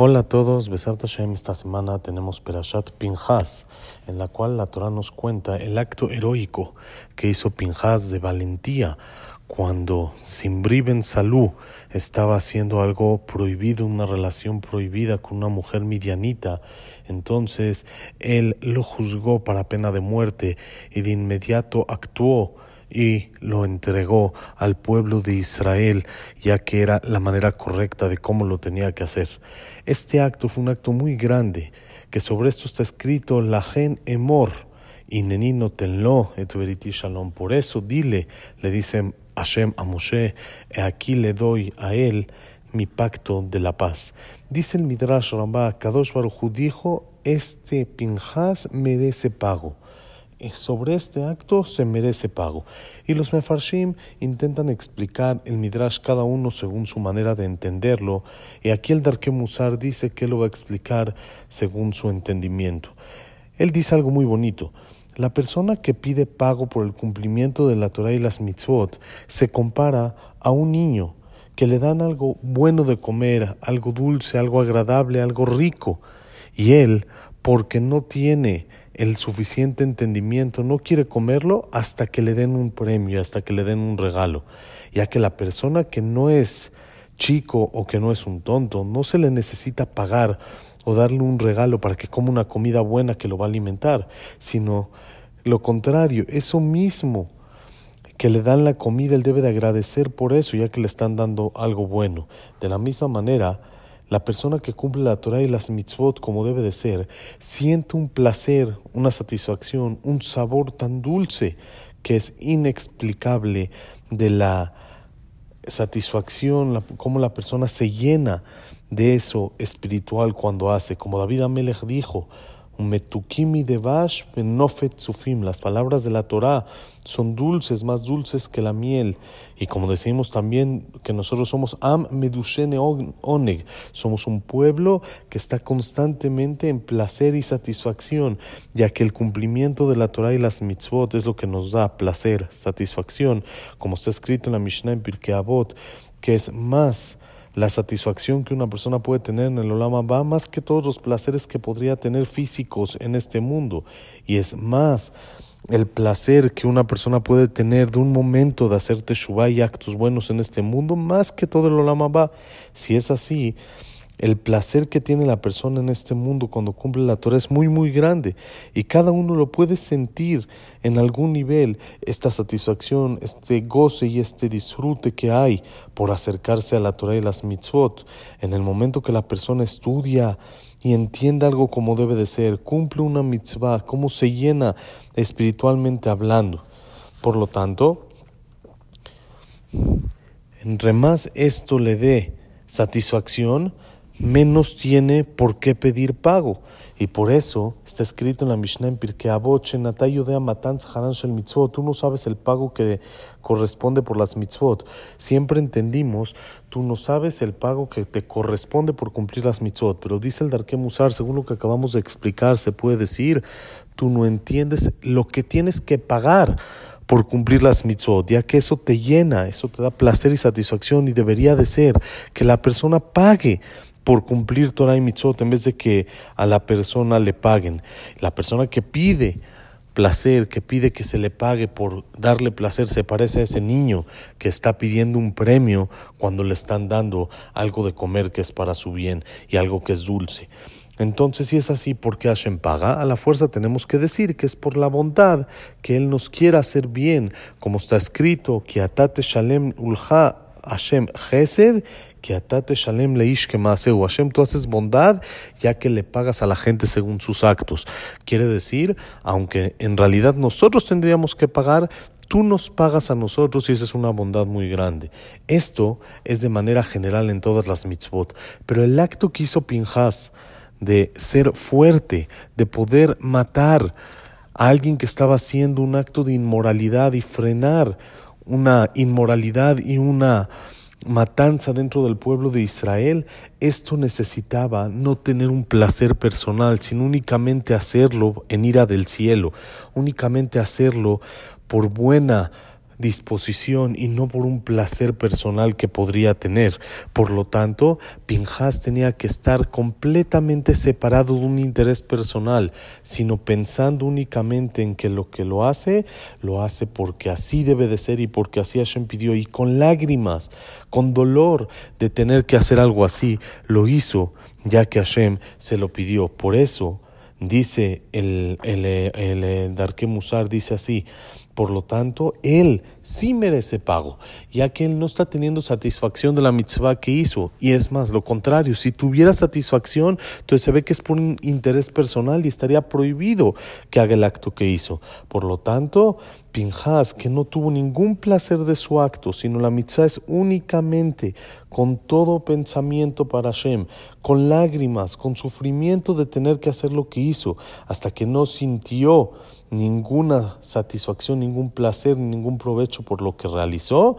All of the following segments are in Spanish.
Hola a todos, Besart Hashem. Esta semana tenemos Perashat Pinhas, en la cual la Torah nos cuenta el acto heroico que hizo Pinhas de valentía cuando Simbri Ben Salú estaba haciendo algo prohibido, una relación prohibida con una mujer midianita. Entonces él lo juzgó para pena de muerte y de inmediato actuó y lo entregó al pueblo de Israel, ya que era la manera correcta de cómo lo tenía que hacer. Este acto fue un acto muy grande, que sobre esto está escrito la gen emor, y nenino tenlo et shalom. Por eso dile, le dice Hashem a Moshe, aquí le doy a él mi pacto de la paz. Dice el Midrash Rambá, Kadosh Baruj dijo, este Pinjas merece pago sobre este acto se merece pago. Y los mefarshim intentan explicar el midrash cada uno según su manera de entenderlo, y aquí el Darke Musar dice que lo va a explicar según su entendimiento. Él dice algo muy bonito. La persona que pide pago por el cumplimiento de la Torah y las mitzvot se compara a un niño que le dan algo bueno de comer, algo dulce, algo agradable, algo rico, y él, porque no tiene el suficiente entendimiento, no quiere comerlo hasta que le den un premio, hasta que le den un regalo, ya que la persona que no es chico o que no es un tonto, no se le necesita pagar o darle un regalo para que coma una comida buena que lo va a alimentar, sino lo contrario, eso mismo que le dan la comida, él debe de agradecer por eso, ya que le están dando algo bueno. De la misma manera, la persona que cumple la Torah y las mitzvot como debe de ser, siente un placer, una satisfacción, un sabor tan dulce que es inexplicable de la satisfacción, la, cómo la persona se llena de eso espiritual cuando hace. Como David Amelech dijo, Las palabras de la Torah son dulces, más dulces que la miel. Y como decimos también que nosotros somos am medushene oneg, somos un pueblo que está constantemente en placer y satisfacción, ya que el cumplimiento de la Torah y las mitzvot es lo que nos da placer, satisfacción, como está escrito en la Mishnah en Pirkei Avot, que es más la satisfacción que una persona puede tener en el Olama va más que todos los placeres que podría tener físicos en este mundo. Y es más el placer que una persona puede tener de un momento de hacer teshuvah y actos buenos en este mundo, más que todo el Olama va. Si es así, el placer que tiene la persona en este mundo cuando cumple la Torah es muy, muy grande y cada uno lo puede sentir en algún nivel, esta satisfacción, este goce y este disfrute que hay por acercarse a la Torah y las mitzvot. En el momento que la persona estudia y entiende algo como debe de ser, cumple una mitzvah, cómo se llena espiritualmente hablando. Por lo tanto, entre más esto le dé satisfacción, menos tiene por qué pedir pago. Y por eso está escrito en la Mishnah en Pirkei Avot, de Mitzvot. Tú no sabes el pago que corresponde por las mitzvot. Siempre entendimos, tú no sabes el pago que te corresponde por cumplir las mitzvot. Pero dice el Darke Musar, según lo que acabamos de explicar, se puede decir, tú no entiendes lo que tienes que pagar por cumplir las mitzvot, ya que eso te llena, eso te da placer y satisfacción y debería de ser que la persona pague por cumplir Torah y Mitzot en vez de que a la persona le paguen. La persona que pide placer, que pide que se le pague por darle placer, se parece a ese niño que está pidiendo un premio cuando le están dando algo de comer que es para su bien y algo que es dulce. Entonces, si es así, ¿por qué Hashem paga? A la fuerza tenemos que decir que es por la bondad, que Él nos quiere hacer bien, como está escrito, que atate shalem ulha Hashem Gesed, que atate shalem leish que Hashem, tú haces bondad ya que le pagas a la gente según sus actos. Quiere decir, aunque en realidad nosotros tendríamos que pagar, tú nos pagas a nosotros y esa es una bondad muy grande. Esto es de manera general en todas las mitzvot, pero el acto que hizo Pinjas de ser fuerte, de poder matar a alguien que estaba haciendo un acto de inmoralidad y frenar una inmoralidad y una matanza dentro del pueblo de Israel, esto necesitaba no tener un placer personal, sino únicamente hacerlo en ira del cielo, únicamente hacerlo por buena disposición y no por un placer personal que podría tener. Por lo tanto, Pinjas tenía que estar completamente separado de un interés personal, sino pensando únicamente en que lo que lo hace, lo hace porque así debe de ser y porque así Hashem pidió y con lágrimas, con dolor de tener que hacer algo así, lo hizo ya que Hashem se lo pidió. Por eso dice el, el, el, el Darke Musar, dice así, por lo tanto, él sí merece pago, ya que él no está teniendo satisfacción de la mitzvah que hizo. Y es más, lo contrario, si tuviera satisfacción, entonces se ve que es por un interés personal y estaría prohibido que haga el acto que hizo. Por lo tanto, Que no tuvo ningún placer de su acto, sino la mitzvah es únicamente con todo pensamiento para Hashem, con lágrimas, con sufrimiento de tener que hacer lo que hizo, hasta que no sintió ninguna satisfacción, ningún placer, ningún provecho por lo que realizó,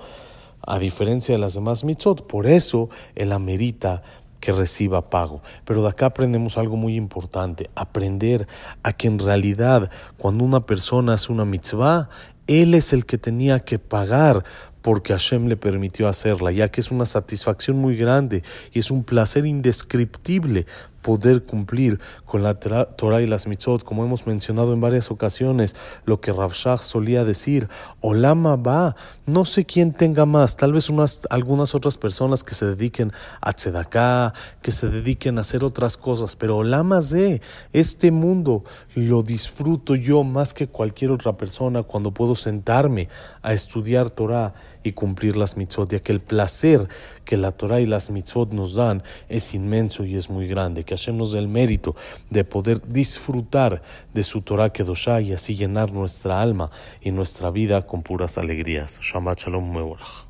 a diferencia de las demás mitzvot. Por eso él amerita que reciba pago. Pero de acá aprendemos algo muy importante, aprender a que en realidad cuando una persona hace una mitzvah, él es el que tenía que pagar porque Hashem le permitió hacerla, ya que es una satisfacción muy grande y es un placer indescriptible poder cumplir con la Torah y las mitzvot, como hemos mencionado en varias ocasiones, lo que Shach solía decir, Olama va, no sé quién tenga más, tal vez unas, algunas otras personas que se dediquen a tzedaká, que se dediquen a hacer otras cosas, pero Olama de este mundo lo disfruto yo más que cualquier otra persona cuando puedo sentarme a estudiar Torah y cumplir las mitzvot, ya que el placer que la Torah y las mitzvot nos dan es inmenso y es muy grande, que hacemos el mérito de poder disfrutar de su Torah Kedoshá y así llenar nuestra alma y nuestra vida con puras alegrías. Shabbat Shalom